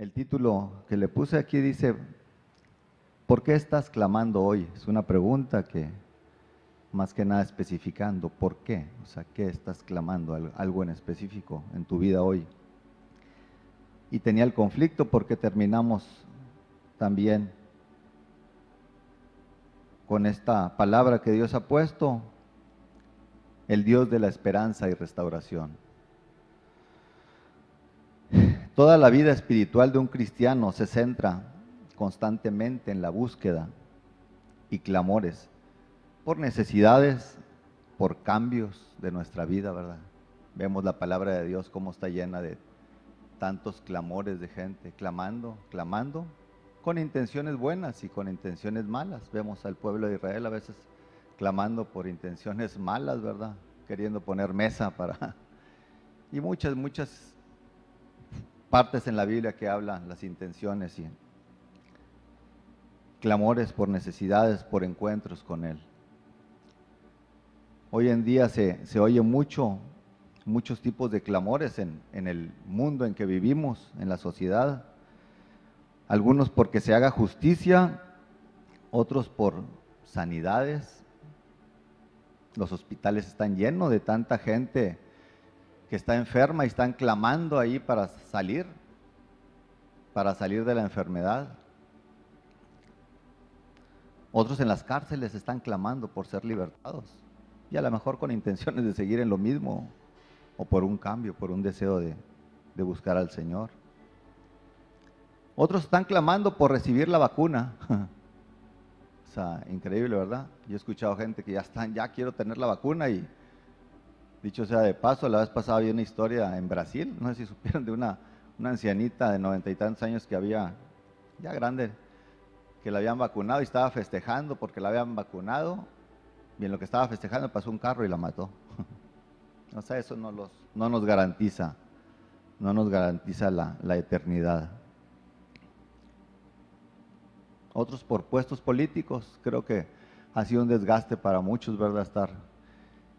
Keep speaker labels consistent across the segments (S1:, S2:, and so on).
S1: El título que le puse aquí dice, ¿por qué estás clamando hoy? Es una pregunta que más que nada especificando, ¿por qué? O sea, ¿qué estás clamando? Algo en específico en tu vida hoy. Y tenía el conflicto porque terminamos también con esta palabra que Dios ha puesto, el Dios de la esperanza y restauración. Toda la vida espiritual de un cristiano se centra constantemente en la búsqueda y clamores por necesidades, por cambios de nuestra vida, ¿verdad? Vemos la palabra de Dios cómo está llena de tantos clamores de gente, clamando, clamando, con intenciones buenas y con intenciones malas. Vemos al pueblo de Israel a veces clamando por intenciones malas, ¿verdad? Queriendo poner mesa para... Y muchas, muchas partes en la Biblia que hablan las intenciones y clamores por necesidades, por encuentros con Él. Hoy en día se, oye mucho, muchos tipos de clamores en, en el mundo en que vivimos, en la sociedad. Algunos porque se haga justicia, otros por sanidades. Los hospitales están llenos de tanta gente que está enferma y están clamando ahí para salir, para salir de la enfermedad. Otros en las cárceles están clamando por ser libertados y a lo mejor con intenciones de seguir en lo mismo o por un cambio, por un deseo de, buscar al Señor. Otros están clamando por recibir la vacuna. o sea, increíble, ¿verdad? Yo he escuchado gente que ya están, ya quiero tener la vacuna y Dicho sea de paso, la vez pasada había una historia en Brasil, no sé si supieron de una, ancianita de noventa y tantos años que había, ya grande, que la habían vacunado y estaba festejando porque la habían vacunado, y en lo que estaba festejando pasó un carro y la mató. o sea, eso no, los, no nos garantiza, no nos garantiza la, la eternidad. Otros por puestos políticos, creo que ha sido un desgaste para muchos, ¿verdad? Estar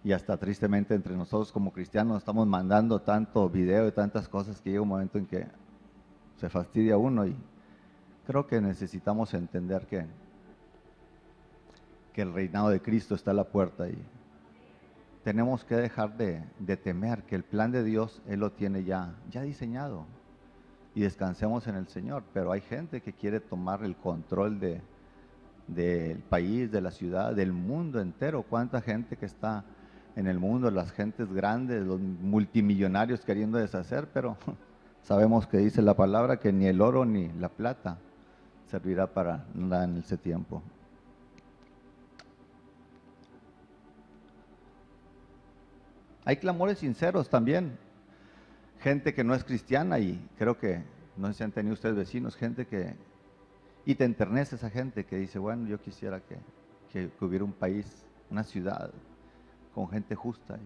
S1: y hasta tristemente entre nosotros como cristianos estamos mandando tanto video y tantas cosas que llega un momento en que se fastidia uno y creo que necesitamos entender que, que el reinado de Cristo está a la puerta y tenemos que dejar de, temer que el plan de Dios Él lo tiene ya, ya diseñado y descansemos en el Señor, pero hay gente que quiere tomar el control de, del país, de la ciudad, del mundo entero. ¿Cuánta gente que está en el mundo, las gentes grandes, los multimillonarios queriendo deshacer, pero sabemos que dice la palabra que ni el oro ni la plata servirá para nada en ese tiempo. Hay clamores sinceros también, gente que no es cristiana y creo que no si han tenido ustedes vecinos, gente que, y te enternece esa gente que dice, bueno, yo quisiera que, que hubiera un país, una ciudad, con gente justa.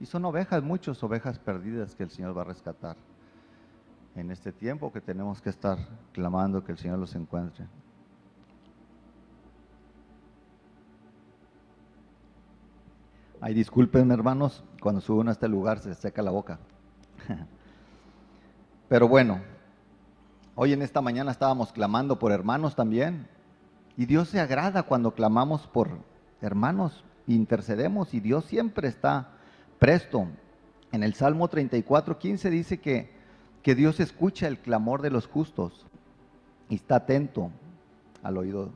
S1: Y, son ovejas, muchas ovejas perdidas que el Señor va a rescatar en este tiempo que tenemos que estar clamando que el Señor los encuentre. Ay, disculpen hermanos, cuando subo a este lugar se seca la boca. Pero bueno, hoy en esta mañana estábamos clamando por hermanos también. Y Dios se agrada cuando clamamos por hermanos intercedemos y Dios siempre está presto. En el Salmo 34, 15 dice que, que Dios escucha el clamor de los justos y está atento al oído,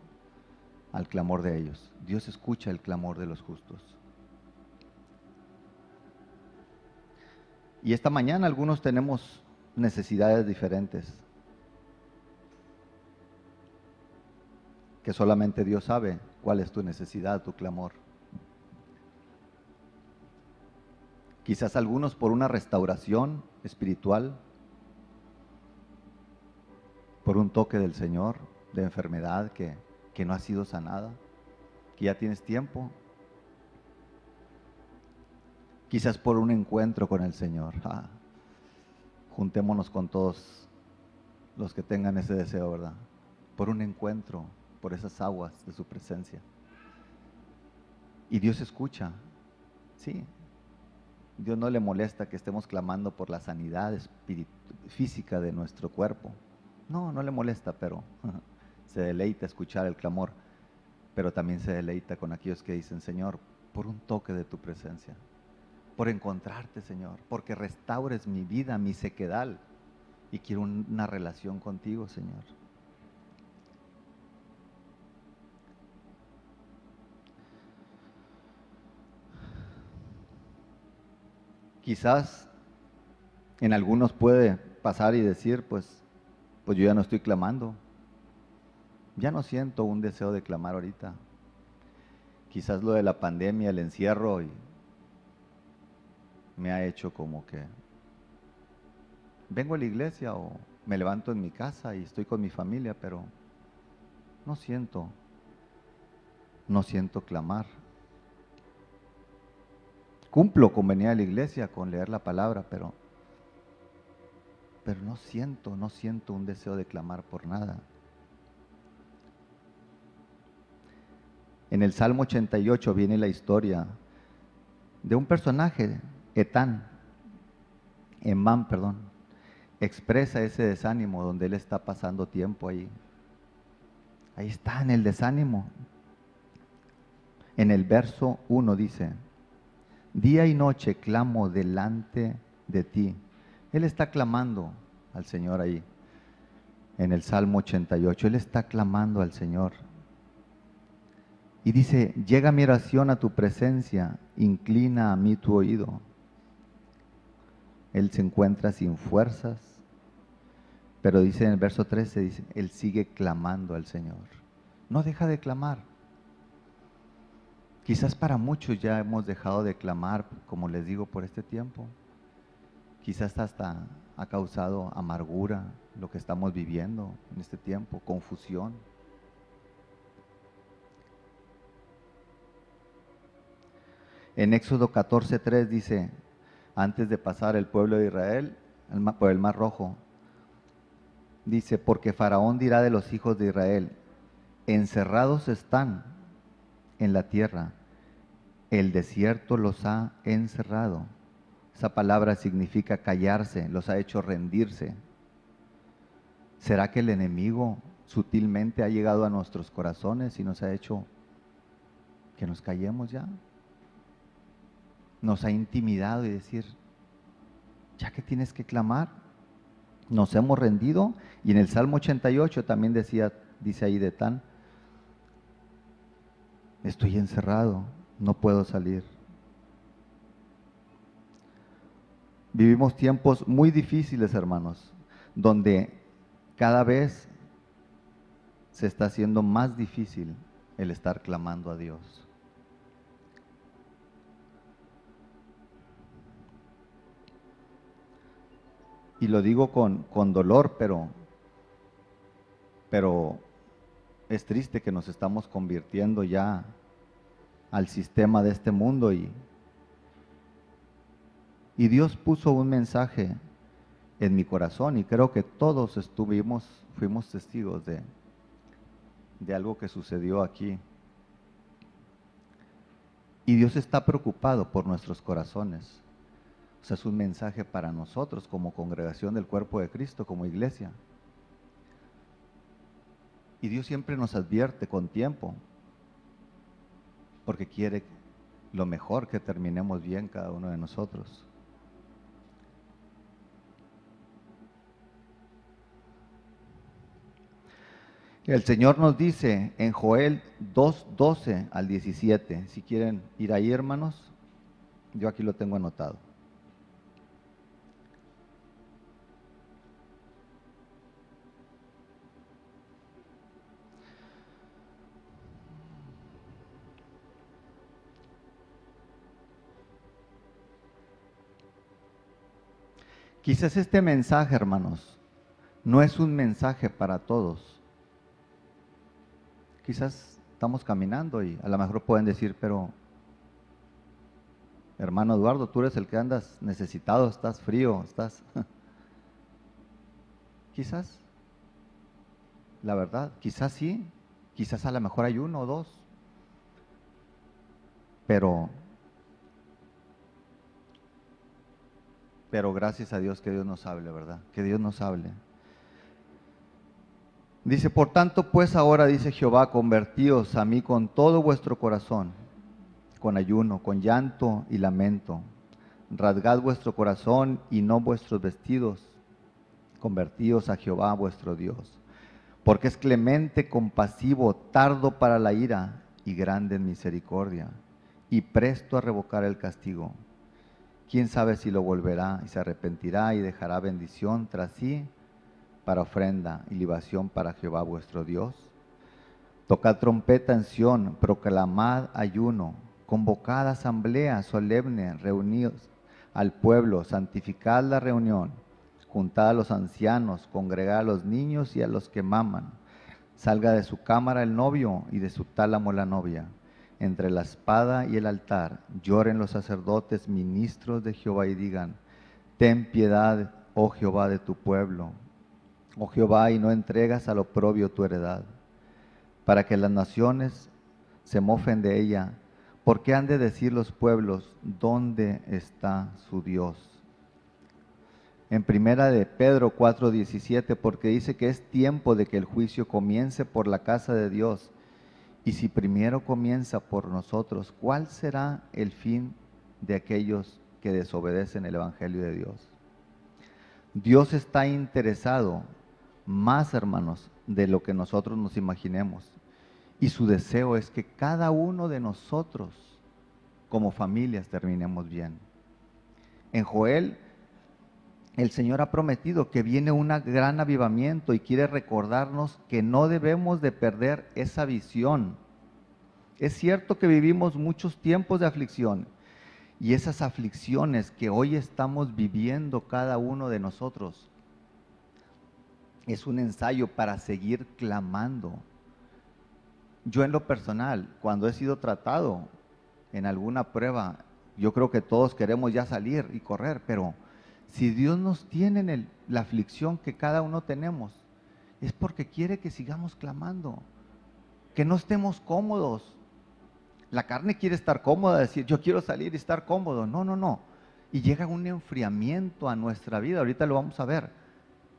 S1: al clamor de ellos. Dios escucha el clamor de los justos. Y esta mañana algunos tenemos necesidades diferentes, que solamente Dios sabe cuál es tu necesidad, tu clamor. Quizás algunos por una restauración espiritual, por un toque del Señor de enfermedad que, no ha sido sanada, que ya tienes tiempo, quizás por un encuentro con el Señor. Ah, juntémonos con todos los que tengan ese deseo, ¿verdad? Por un encuentro, por esas aguas de su presencia. Y Dios escucha, sí, Dios no le molesta que estemos clamando por la sanidad física de nuestro cuerpo, No, no le molesta, pero se deleita escuchar el clamor, pero también se deleita con aquellos que dicen, Señor, por un toque de tu presencia, por encontrarte, Señor, porque restaures mi vida, mi sequedal, y quiero una relación contigo, Señor. Quizás en algunos puede pasar y decir, pues, pues yo ya no estoy clamando. Ya no siento un deseo de clamar ahorita. Quizás lo de la pandemia, el encierro, y me ha hecho como que vengo a la iglesia o me levanto en mi casa y estoy con mi familia, pero no siento, no siento clamar. Cumplo con a la iglesia, con leer la palabra, pero, pero no siento, no siento un deseo de clamar por nada. En el Salmo 88 viene la historia de un personaje, Etán, Emán, perdón, expresa ese desánimo donde él está pasando tiempo ahí. Ahí está en el desánimo. En el verso 1 dice, Día y noche clamo delante de ti. Él está clamando al Señor ahí, en el Salmo 88. Él está clamando al Señor. Y dice, llega mi oración a tu presencia, inclina a mí tu oído. Él se encuentra sin fuerzas, pero dice en el verso 13, dice, Él sigue clamando al Señor. No deja de clamar. Quizás para muchos ya hemos dejado de clamar, como les digo, por este tiempo. Quizás hasta ha causado amargura lo que estamos viviendo en este tiempo, confusión. En Éxodo 14:3 dice, antes de pasar el pueblo de Israel por el mar rojo, dice, porque Faraón dirá de los hijos de Israel, encerrados están en la tierra. El desierto los ha encerrado. Esa palabra significa callarse, los ha hecho rendirse. ¿Será que el enemigo sutilmente ha llegado a nuestros corazones y nos ha hecho que nos callemos ya? Nos ha intimidado y decir, ya que tienes que clamar, nos hemos rendido. Y en el Salmo 88 también decía, dice ahí de tan, estoy encerrado, no puedo salir. Vivimos tiempos muy difíciles, hermanos, donde cada vez se está haciendo más difícil el estar clamando a Dios. Y lo digo con, con dolor, pero, pero es triste que nos estamos convirtiendo ya al sistema de este mundo y, y Dios puso un mensaje en mi corazón y creo que todos estuvimos, fuimos testigos de, de algo que sucedió aquí. Y Dios está preocupado por nuestros corazones. O sea, es un mensaje para nosotros como congregación del cuerpo de Cristo, como iglesia. Y Dios siempre nos advierte con tiempo, porque quiere lo mejor que terminemos bien cada uno de nosotros. El Señor nos dice en Joel 2, 12 al 17, si quieren ir ahí hermanos, yo aquí lo tengo anotado. Quizás este mensaje, hermanos, no es un mensaje para todos. Quizás estamos caminando y a lo mejor pueden decir, pero hermano Eduardo, tú eres el que andas necesitado, estás frío, estás... quizás, la verdad, quizás sí, quizás a lo mejor hay uno o dos, pero Pero gracias a Dios que Dios nos hable, ¿verdad? Que Dios nos hable. Dice, por tanto, pues ahora, dice Jehová, convertíos a mí con todo vuestro corazón, con ayuno, con llanto y lamento. Rasgad vuestro corazón y no vuestros vestidos. Convertíos a Jehová vuestro Dios. Porque es clemente, compasivo, tardo para la ira y grande en misericordia, y presto a revocar el castigo. ¿Quién sabe si lo volverá y se arrepentirá y dejará bendición tras sí? para ofrenda y libación para Jehová vuestro Dios. Tocad trompeta en Sión, proclamad ayuno, convocad asamblea solemne, reunidos al pueblo, santificad la reunión, juntad a los ancianos, congregad a los niños y a los que maman. Salga de su cámara el novio y de su tálamo la novia. Entre la espada y el altar lloren los sacerdotes, ministros de Jehová, y digan, ten piedad, oh Jehová, de tu pueblo oh Jehová, y no entregas al oprobio tu heredad, para que las naciones se mofen de ella. ¿Por qué han de decir los pueblos, ¿dónde está su Dios? En primera de Pedro 4:17, porque dice que es tiempo de que el juicio comience por la casa de Dios. Y si primero comienza por nosotros, ¿cuál será el fin de aquellos que desobedecen el Evangelio de Dios? Dios está interesado más, hermanos, de lo que nosotros nos imaginemos. Y su deseo es que cada uno de nosotros, como familias, terminemos bien. En Joel, el Señor ha prometido que viene un gran avivamiento y quiere recordarnos que no debemos de perder esa visión. Es cierto que vivimos muchos tiempos de aflicción y esas aflicciones que hoy estamos viviendo cada uno de nosotros es un ensayo para seguir clamando. Yo en lo personal, cuando he sido tratado en alguna prueba, yo creo que todos queremos ya salir y correr, pero si Dios nos tiene en la aflicción que cada uno tenemos, es porque quiere que sigamos clamando, que no estemos cómodos. La carne quiere estar cómoda, decir, yo quiero salir y estar cómodo. No, no, no. Y llega un enfriamiento a nuestra vida, ahorita lo vamos a ver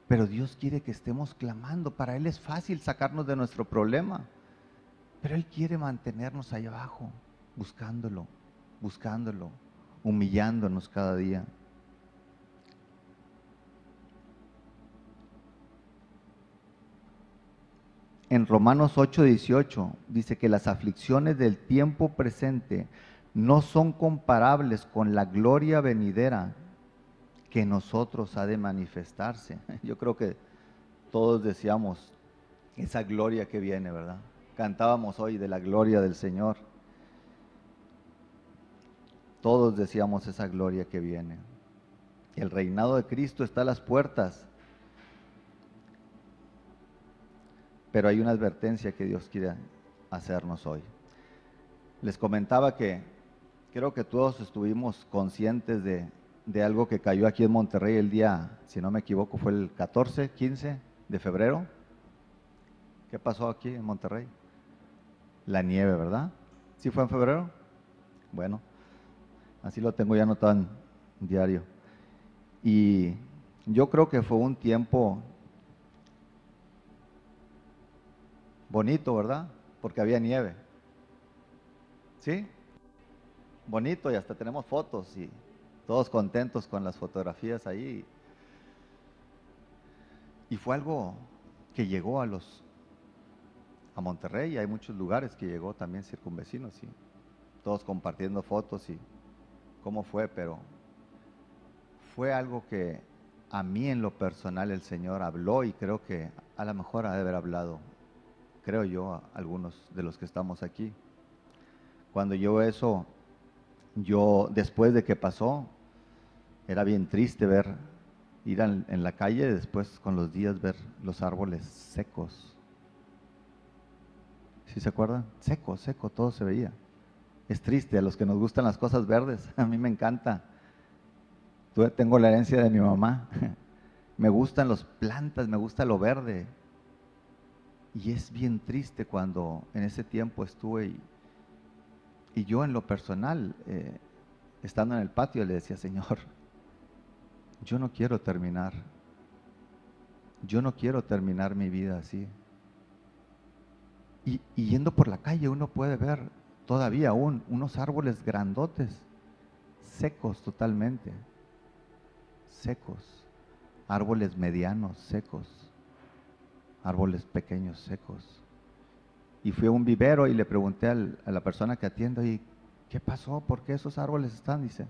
S1: pero Dios quiere que estemos clamando. Para Él es fácil sacarnos de nuestro problema. Pero Él quiere mantenernos ahí abajo, buscándolo, buscándolo, humillándonos cada día. En Romanos 8:18 dice que las aflicciones del tiempo presente no son comparables con la gloria venidera que nosotros ha de manifestarse. Yo creo que todos deseamos esa gloria que viene, ¿verdad? Cantábamos hoy de la gloria del Señor. Todos deseamos esa gloria que viene. El reinado de Cristo está a las puertas. Pero hay una advertencia que Dios quiere hacernos hoy. Les comentaba que creo que todos estuvimos conscientes de de algo que cayó aquí en Monterrey el día, si no me equivoco, fue el 14, 15 de febrero. ¿Qué pasó aquí en Monterrey? La nieve, ¿verdad? ¿Sí fue en febrero? Bueno, así lo tengo ya anotado en diario. Y yo creo que fue un tiempo bonito, ¿verdad? Porque había nieve. ¿Sí? Bonito y hasta tenemos fotos y todos contentos con las fotografías ahí. Y fue algo que llegó a los a Monterrey, hay muchos lugares que llegó también circunvecinos y todos compartiendo fotos y cómo fue, pero fue algo que a mí en lo personal el Señor habló y creo que a lo mejor ha de haber hablado, creo yo, a algunos de los que estamos aquí. Cuando yo eso yo después de que pasó, era bien triste ver, ir en la calle, después con los días ver los árboles secos. ¿Sí se acuerdan? Seco, seco, todo se veía. Es triste, a los que nos gustan las cosas verdes, a mí me encanta. Tengo la herencia de mi mamá. Me gustan las plantas, me gusta lo verde. Y es bien triste cuando en ese tiempo estuve y yo en lo personal, eh, estando en el patio, le decía, Señor, yo no quiero terminar. Yo no quiero terminar mi vida así. Y, y yendo por la calle uno puede ver todavía aún unos árboles grandotes, secos totalmente, secos, árboles medianos, secos, árboles pequeños, secos. Y fui a un vivero y le pregunté a la persona que atiendo, ¿y qué pasó? ¿Por qué esos árboles están? Dice,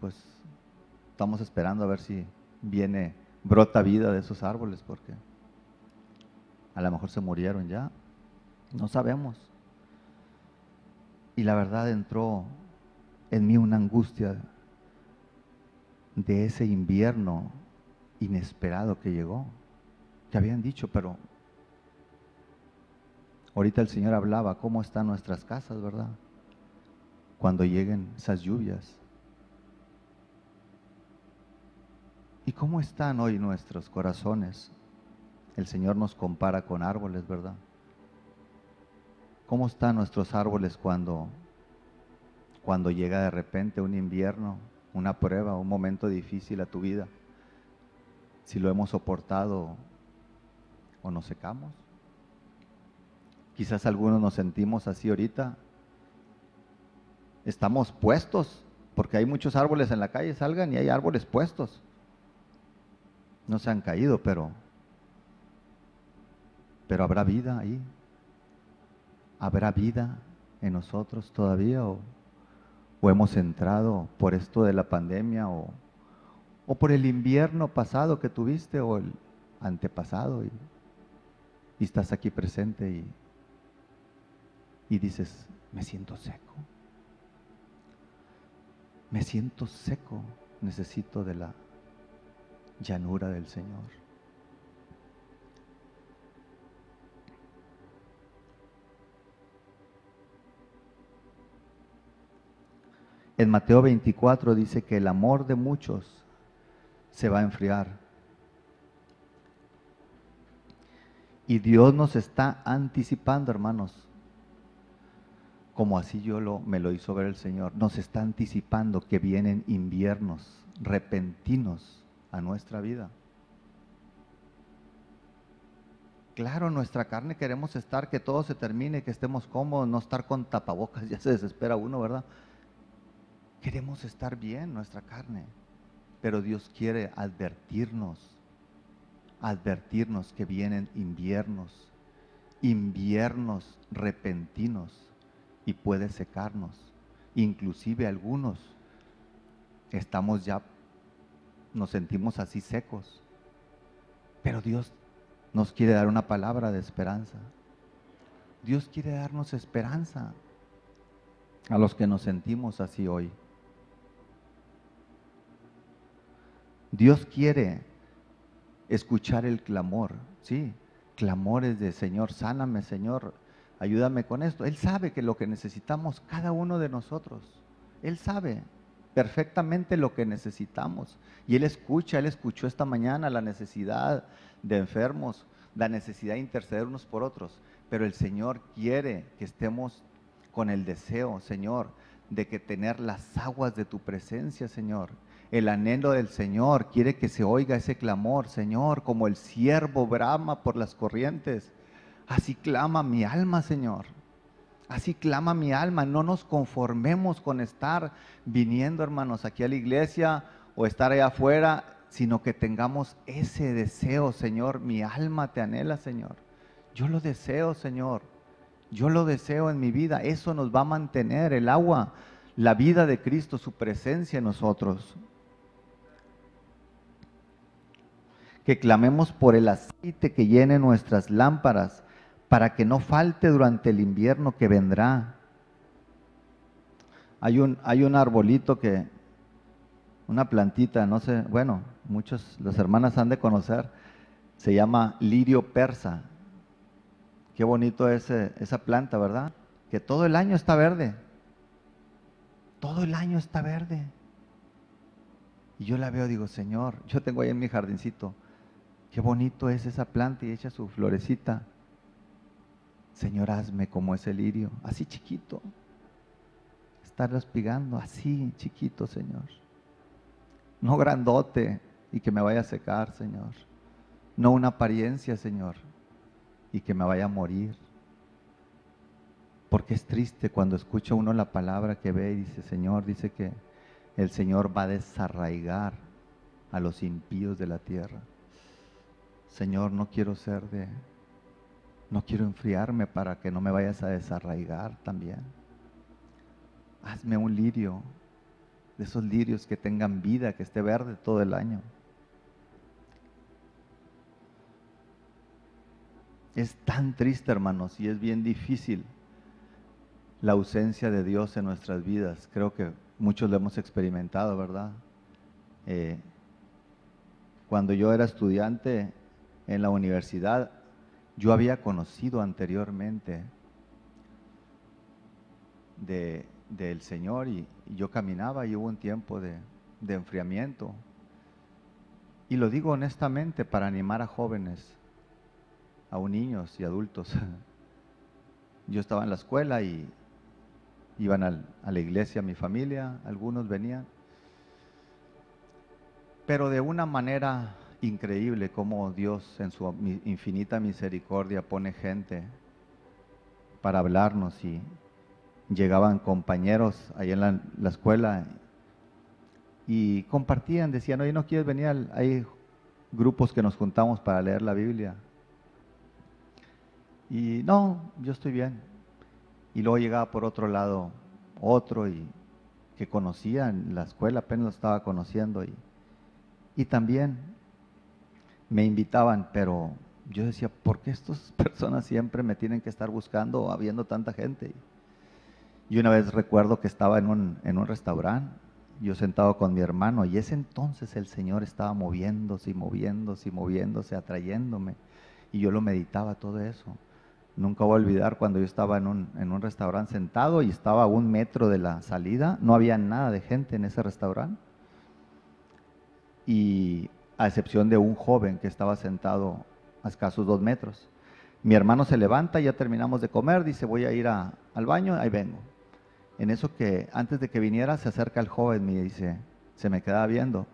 S1: pues estamos esperando a ver si viene, brota vida de esos árboles, porque a lo mejor se murieron ya, no sabemos. Y la verdad entró en mí una angustia de ese invierno inesperado que llegó, que habían dicho, pero ahorita el Señor hablaba cómo están nuestras casas, ¿verdad? Cuando lleguen esas lluvias. ¿Y cómo están hoy nuestros corazones? El Señor nos compara con árboles, ¿verdad? ¿Cómo están nuestros árboles cuando, cuando llega de repente un invierno, una prueba, un momento difícil a tu vida? Si lo hemos soportado o nos secamos. Quizás algunos nos sentimos así ahorita. Estamos puestos, porque hay muchos árboles en la calle, salgan y hay árboles puestos. No se han caído, pero pero habrá vida ahí. ¿Habrá vida en nosotros todavía o, o hemos entrado por esto de la pandemia o, o por el invierno pasado que tuviste o el antepasado y, y estás aquí presente y, y dices, me siento seco, me siento seco, necesito de la llanura del Señor. En Mateo 24 dice que el amor de muchos se va a enfriar. Y Dios nos está anticipando, hermanos, como así yo lo, me lo hizo ver el Señor, nos está anticipando que vienen inviernos repentinos a nuestra vida. Claro, nuestra carne queremos estar, que todo se termine, que estemos cómodos, no estar con tapabocas, ya se desespera uno, ¿verdad? Queremos estar bien nuestra carne, pero Dios quiere advertirnos, advertirnos que vienen inviernos, inviernos repentinos y puede secarnos. Inclusive algunos estamos ya, nos sentimos así secos, pero Dios nos quiere dar una palabra de esperanza. Dios quiere darnos esperanza a los que nos sentimos así hoy. Dios quiere escuchar el clamor, sí, clamores de Señor, sáname Señor, ayúdame con esto. Él sabe que lo que necesitamos cada uno de nosotros, Él sabe perfectamente lo que necesitamos. Y Él escucha, Él escuchó esta mañana la necesidad de enfermos, la necesidad de interceder unos por otros. Pero el Señor quiere que estemos con el deseo, Señor, de que tener las aguas de tu presencia, Señor. El anhelo del Señor quiere que se oiga ese clamor, Señor, como el siervo brama por las corrientes. Así clama mi alma, Señor. Así clama mi alma. No nos conformemos con estar viniendo, hermanos, aquí a la iglesia o estar allá afuera, sino que tengamos ese deseo, Señor. Mi alma te anhela, Señor. Yo lo deseo, Señor. Yo lo deseo en mi vida. Eso nos va a mantener el agua, la vida de Cristo, su presencia en nosotros. Que clamemos por el aceite que llene nuestras lámparas para que no falte durante el invierno que vendrá. Hay un, hay un arbolito que, una plantita, no sé, bueno, muchos, las hermanas han de conocer, se llama lirio persa. Qué bonito es esa planta, ¿verdad? Que todo el año está verde. Todo el año está verde. Y yo la veo, digo, Señor, yo tengo ahí en mi jardincito, qué bonito es esa planta y echa su florecita. Señor, hazme como ese lirio, así chiquito. Estar respigando así chiquito, Señor. No grandote y que me vaya a secar, Señor. No una apariencia, Señor, y que me vaya a morir. Porque es triste cuando escucha uno la palabra que ve y dice, Señor, dice que el Señor va a desarraigar a los impíos de la tierra. Señor, no quiero ser de, no quiero enfriarme para que no me vayas a desarraigar también. Hazme un lirio, de esos lirios que tengan vida, que esté verde todo el año. Es tan triste, hermanos, y es bien difícil la ausencia de Dios en nuestras vidas. Creo que muchos lo hemos experimentado, ¿verdad? Eh, cuando yo era estudiante en la universidad, yo había conocido anteriormente del Señor y, yo caminaba y hubo un tiempo de, enfriamiento. Y lo digo honestamente para animar a jóvenes a niños y adultos. Yo estaba en la escuela y iban a la iglesia mi familia, algunos venían. Pero de una manera increíble como Dios en su infinita misericordia pone gente para hablarnos y llegaban compañeros ahí en la, escuela y compartían, decían, oye, ¿no quieres venir? Hay grupos que nos juntamos para leer la Biblia. Y no, yo estoy bien. Y luego llegaba por otro lado otro y que conocía en la escuela, apenas lo estaba conociendo. Y, y también me invitaban, pero yo decía, ¿por qué estas personas siempre me tienen que estar buscando habiendo tanta gente? Y una vez recuerdo que estaba en un, en un restaurante, yo sentado con mi hermano, y ese entonces el Señor estaba moviéndose y moviéndose y moviéndose, atrayéndome. Y yo lo meditaba todo eso. Nunca voy a olvidar cuando yo estaba en un, en un restaurante sentado y estaba a un metro de la salida, no había nada de gente en ese restaurante. Y a excepción de un joven que estaba sentado a escasos dos metros. Mi hermano se levanta, ya terminamos de comer, dice voy a ir al baño, ahí vengo. En eso que antes de que viniera se acerca el joven y dice, se me queda viendo,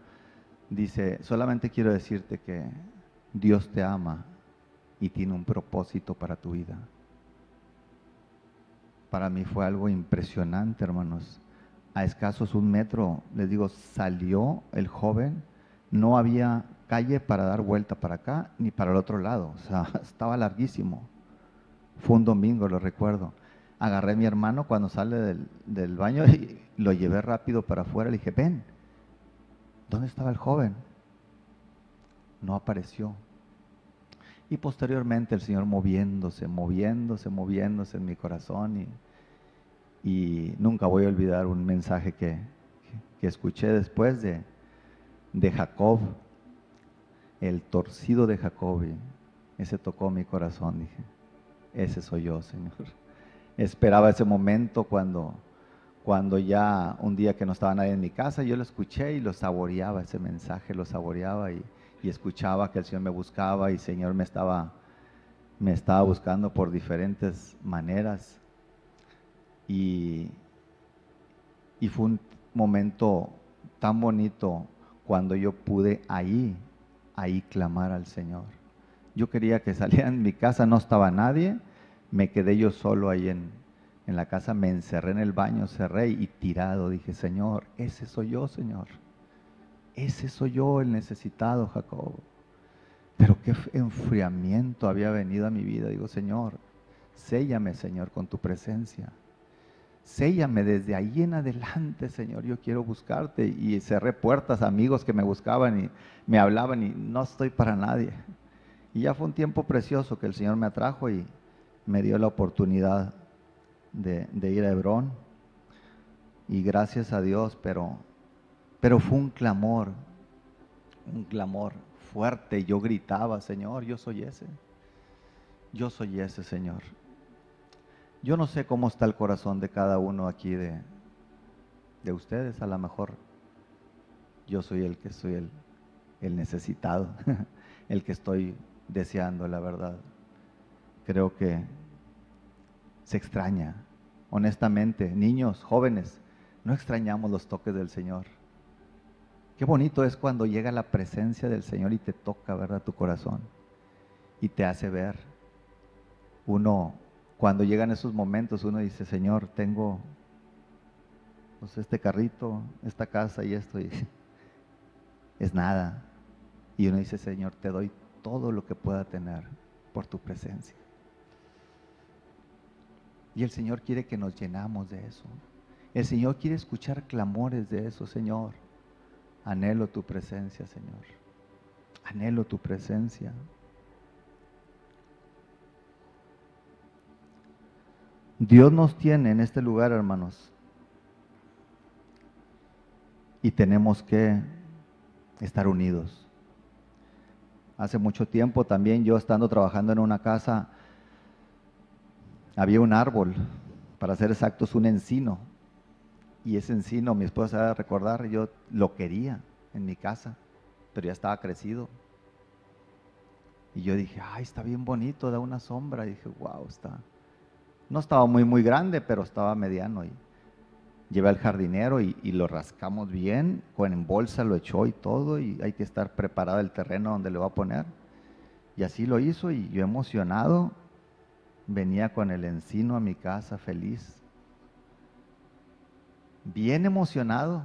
S1: dice, solamente quiero decirte que Dios te ama y tiene un propósito para tu vida. Para mí fue algo impresionante, hermanos. A escasos un metro, les digo, salió el joven, no había calle para dar vuelta para acá ni para el otro lado, o sea, estaba larguísimo. Fue un domingo, lo recuerdo. Agarré a mi hermano cuando sale del, del baño y lo llevé rápido para afuera. Le dije, ven, ¿dónde estaba el joven? No apareció. Y posteriormente el Señor moviéndose, moviéndose, moviéndose en mi corazón. Y, nunca voy a olvidar un mensaje que, escuché después de, de, Jacob, el torcido de Jacob. ese tocó mi corazón. Dije, ese soy yo, Señor. Esperaba ese momento cuando, cuando ya un día que no estaba nadie en mi casa, yo lo escuché y lo saboreaba, ese mensaje lo saboreaba y y escuchaba que el Señor me buscaba y el Señor me estaba, me estaba buscando por diferentes maneras. Y, y fue un momento tan bonito cuando yo pude ahí, ahí clamar al Señor. Yo quería que saliera en mi casa, no estaba nadie, me quedé yo solo ahí en, en la casa, me encerré en el baño, cerré y tirado, dije, Señor, ese soy yo, Señor. Ese soy yo el necesitado, Jacob. Pero qué enfriamiento había venido a mi vida. Digo, Señor, séllame, Señor, con tu presencia. Séllame desde ahí en adelante, Señor. Yo quiero buscarte. Y cerré puertas amigos que me buscaban y me hablaban y no estoy para nadie. Y ya fue un tiempo precioso que el Señor me atrajo y me dio la oportunidad de, de ir a Hebrón. Y gracias a Dios, pero pero fue un clamor, un clamor fuerte. Yo gritaba, Señor, yo soy ese. Yo soy ese, Señor. Yo no sé cómo está el corazón de cada uno aquí de, de ustedes. A lo mejor yo soy el que soy el, el necesitado, el que estoy deseando, la verdad. Creo que se extraña. Honestamente, niños, jóvenes, no extrañamos los toques del Señor. Qué bonito es cuando llega la presencia del Señor y te toca, ¿verdad? Tu corazón y te hace ver. Uno cuando llegan esos momentos uno dice, Señor, tengo pues, este carrito, esta casa y esto, y es nada. Y uno dice, Señor, te doy todo lo que pueda tener por tu presencia. Y el Señor quiere que nos llenamos de eso. El Señor quiere escuchar clamores de eso, Señor. Anhelo tu presencia, Señor. Anhelo tu presencia. Dios nos tiene en este lugar, hermanos. Y tenemos que estar unidos. Hace mucho tiempo también yo estando trabajando en una casa, había un árbol, para ser exactos, un encino. Y ese encino, mi esposa va a recordar, yo lo quería en mi casa, pero ya estaba crecido. Y yo dije, ay, está bien bonito, da una sombra. Y dije, wow, está. No estaba muy, muy grande, pero estaba mediano. Y llevé al jardinero y, lo rascamos bien, con bolsa lo echó y todo. Y hay que estar preparado el terreno donde le va a poner. Y así lo hizo. Y yo emocionado, venía con el encino a mi casa feliz. Bien emocionado.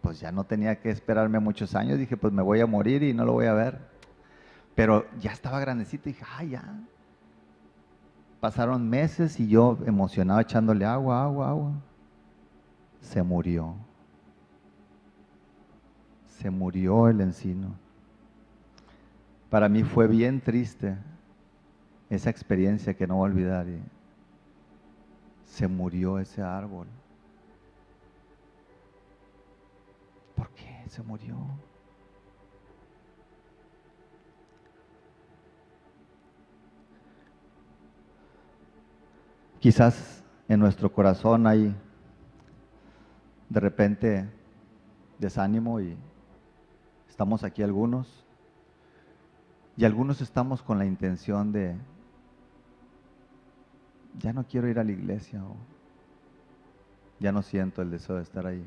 S1: Pues ya no tenía que esperarme muchos años. Dije, pues me voy a morir y no lo voy a ver. Pero ya estaba grandecito y dije, ah, ya. Pasaron meses y yo emocionado echándole agua, agua, agua. Se murió. Se murió el encino. Para mí fue bien triste esa experiencia que no voy a olvidar. se murió ese árbol. ¿Por qué se murió? Quizás en nuestro corazón hay de repente desánimo y estamos aquí algunos y algunos estamos con la intención de ya no quiero ir a la iglesia o ya no siento el deseo de estar ahí.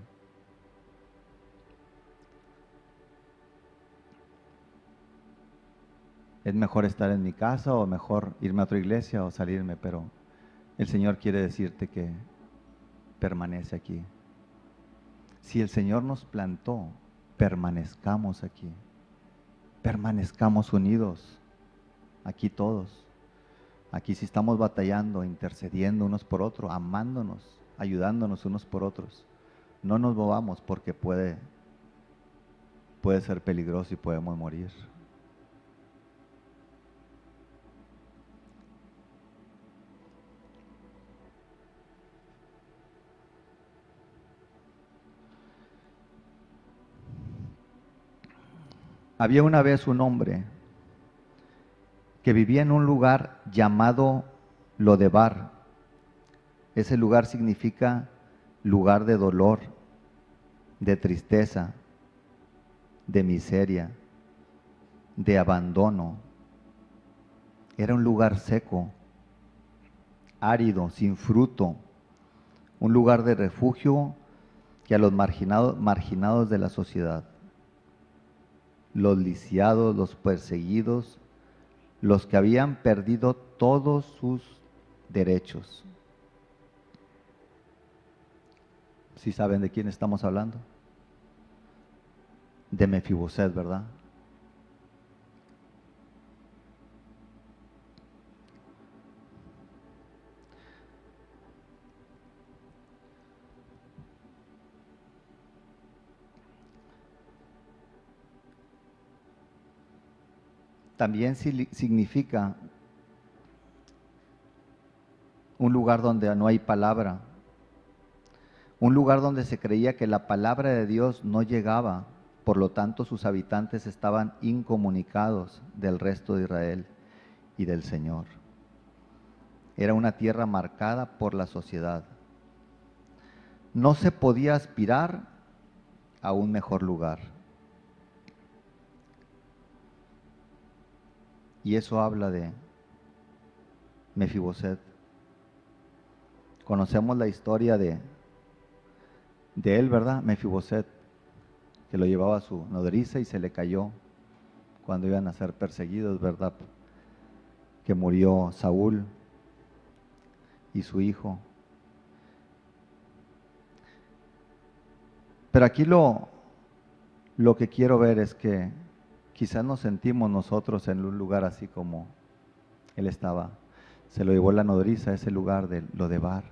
S1: Es mejor estar en mi casa o mejor irme a otra iglesia o salirme, pero el Señor quiere decirte que permanece aquí. Si el Señor nos plantó, permanezcamos aquí. Permanezcamos unidos, aquí todos. Aquí si estamos batallando, intercediendo unos por otros, amándonos, ayudándonos unos por otros. No nos movamos porque puede, puede ser peligroso y podemos morir. Había una vez un hombre que vivía en un lugar llamado Lodebar. Ese lugar significa lugar de dolor, de tristeza, de miseria, de abandono. Era un lugar seco, árido, sin fruto, un lugar de refugio que a los marginados, marginados de la sociedad los lisiados, los perseguidos, los que habían perdido todos sus derechos. Si saben de quién estamos hablando? De Mefiboset, ¿verdad? También significa un lugar donde no hay palabra, un lugar donde se creía que la palabra de Dios no llegaba, por lo tanto sus habitantes estaban incomunicados del resto de Israel y del Señor. Era una tierra marcada por la sociedad. No se podía aspirar a un mejor lugar. Y eso habla de Mefiboset. Conocemos la historia de, de él, ¿verdad? Mefiboset, que lo llevaba a su nodriza y se le cayó cuando iban a ser perseguidos, ¿verdad? que murió Saúl y su hijo. Pero aquí lo, lo que quiero ver es que quizás nos sentimos nosotros en un lugar así como él estaba. Se lo llevó la nodriza a ese lugar de lo de bar,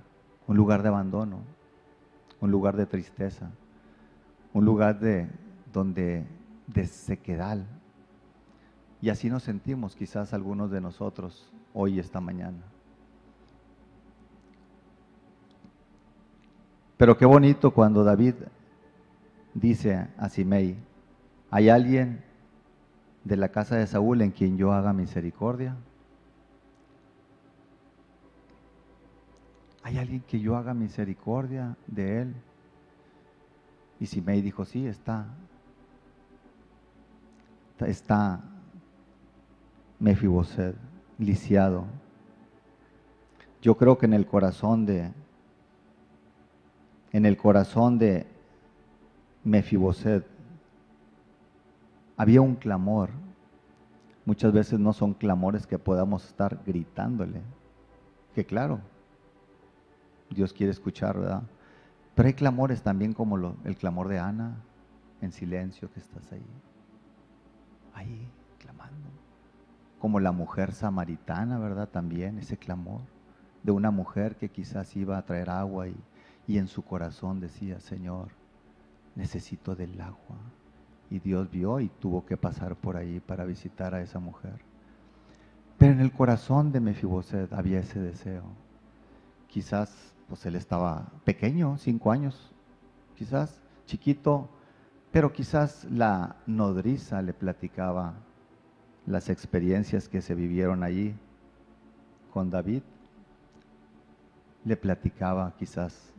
S1: un lugar de abandono, un lugar de tristeza, un lugar de donde de sequedal. Y así nos sentimos quizás algunos de nosotros hoy esta mañana. Pero qué bonito cuando David dice a Simei, ¿hay alguien de la casa de Saúl en quien yo haga misericordia? ¿Hay alguien que yo haga misericordia de él? Y Simei dijo, sí, está. Está Mefiboset, lisiado. Yo creo que en el corazón de en el corazón de Mefiboset había un clamor. Muchas veces no son clamores que podamos estar gritándole. Que claro, Dios quiere escuchar, ¿verdad? Pero hay clamores también como el clamor de Ana, en silencio que estás ahí. Ahí, clamando. Como la mujer samaritana, ¿verdad? También ese clamor de una mujer que quizás iba a traer agua y, y en su corazón decía, Señor, necesito del agua. Y Dios vio y tuvo que pasar por ahí para visitar a esa mujer. Pero en el corazón de Mefiboset había ese deseo. Quizás, pues él estaba pequeño, cinco años, quizás chiquito, pero quizás la nodriza le platicaba las experiencias que se vivieron allí con David. Le platicaba quizás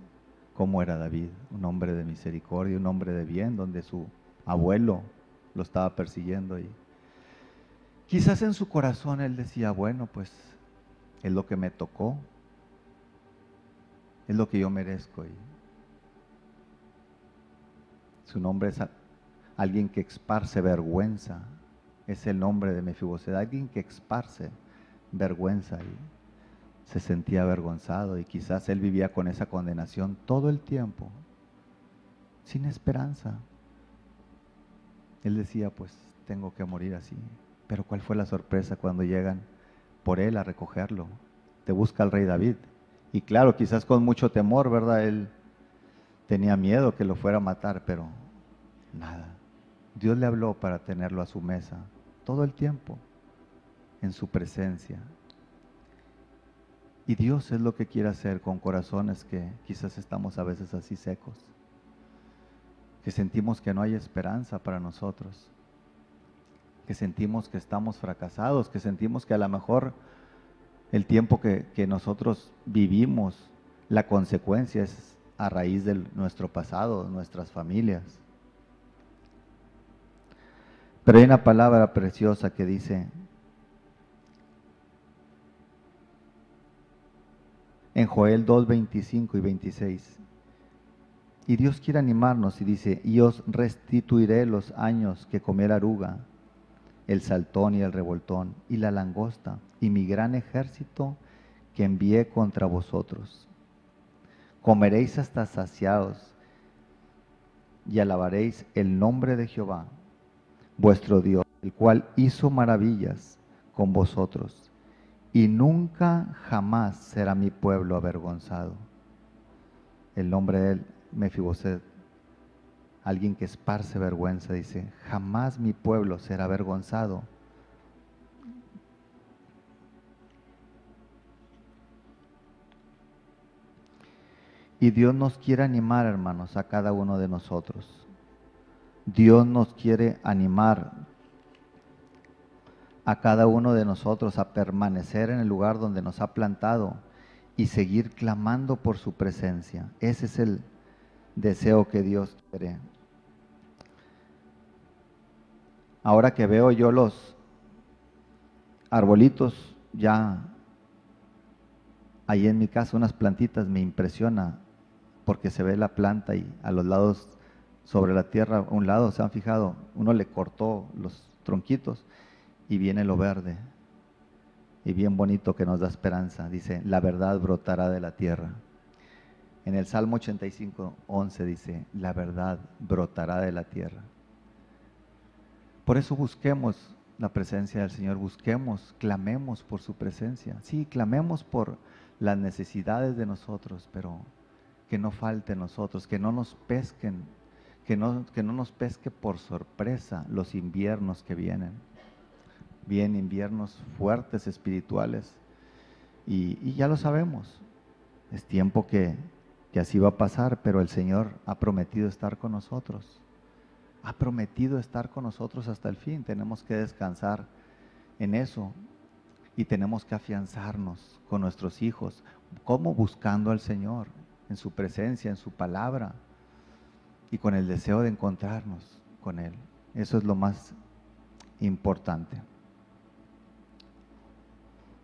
S1: cómo era David, un hombre de misericordia, un hombre de bien, donde su abuelo lo estaba persiguiendo. Y quizás en su corazón él decía, bueno, pues es lo que me tocó, es lo que yo merezco. Y su nombre es alguien que esparce vergüenza, es el nombre de Mefiboset, alguien que esparce vergüenza. Y se sentía avergonzado y quizás él vivía con esa condenación todo el tiempo, sin esperanza. Él decía, pues tengo que morir así. Pero ¿cuál fue la sorpresa cuando llegan por él a recogerlo? Te busca el rey David. Y claro, quizás con mucho temor, ¿verdad? Él tenía miedo que lo fuera a matar, pero nada. Dios le habló para tenerlo a su mesa todo el tiempo, en su presencia, y Dios es lo que quiere hacer con corazones que quizás estamos a veces así secos, que sentimos que no hay esperanza para nosotros, que sentimos que estamos fracasados, que sentimos que a lo mejor el tiempo que, nosotros vivimos, la consecuencia es a raíz de nuestro pasado, nuestras familias. Pero hay una palabra preciosa que dice, en Joel 2, 25 y 26. Y Dios quiere animarnos y dice, y os restituiré los años que comió la aruga, el saltón y el revoltón, y la langosta, y mi gran ejército que envié contra vosotros. Comeréis hasta saciados, y alabaréis el nombre de Jehová, vuestro Dios, el cual hizo maravillas con vosotros y nunca jamás será mi pueblo avergonzado. El nombre de él, Mefiboset, alguien que esparce vergüenza, dice, jamás mi pueblo será avergonzado. Y Dios nos quiere animar, hermanos, a cada uno de nosotros. Dios nos quiere animar a cada uno de nosotros a permanecer en el lugar donde nos ha plantado y seguir clamando por su presencia. Ese es el deseo que Dios quiere. Ahora que veo yo los arbolitos ya ahí en mi casa, unas plantitas, me impresiona porque se ve la planta y a los lados sobre la tierra, a un lado, se han fijado, uno le cortó los tronquitos y viene lo verde. y bien bonito que nos da esperanza. Dice, la verdad brotará de la tierra. En el Salmo 85, 11 dice, la verdad brotará de la tierra. Por eso busquemos la presencia del Señor, busquemos, clamemos por su presencia. Sí, clamemos por las necesidades de nosotros, pero que no falte nosotros, que no nos pesquen, que no, que no nos pesque por sorpresa los inviernos que vienen. Vienen inviernos fuertes espirituales y ya lo sabemos. Es tiempo que, que así va a pasar, pero el Señor ha prometido estar con nosotros. Ha prometido estar con nosotros hasta el fin. Tenemos que descansar en eso y tenemos que afianzarnos con nuestros hijos. ¿Cómo? Buscando al Señor, en su presencia, en su palabra y con el deseo de encontrarnos con Él. Eso es lo más importante.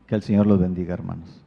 S1: Que el Señor los bendiga, hermanos.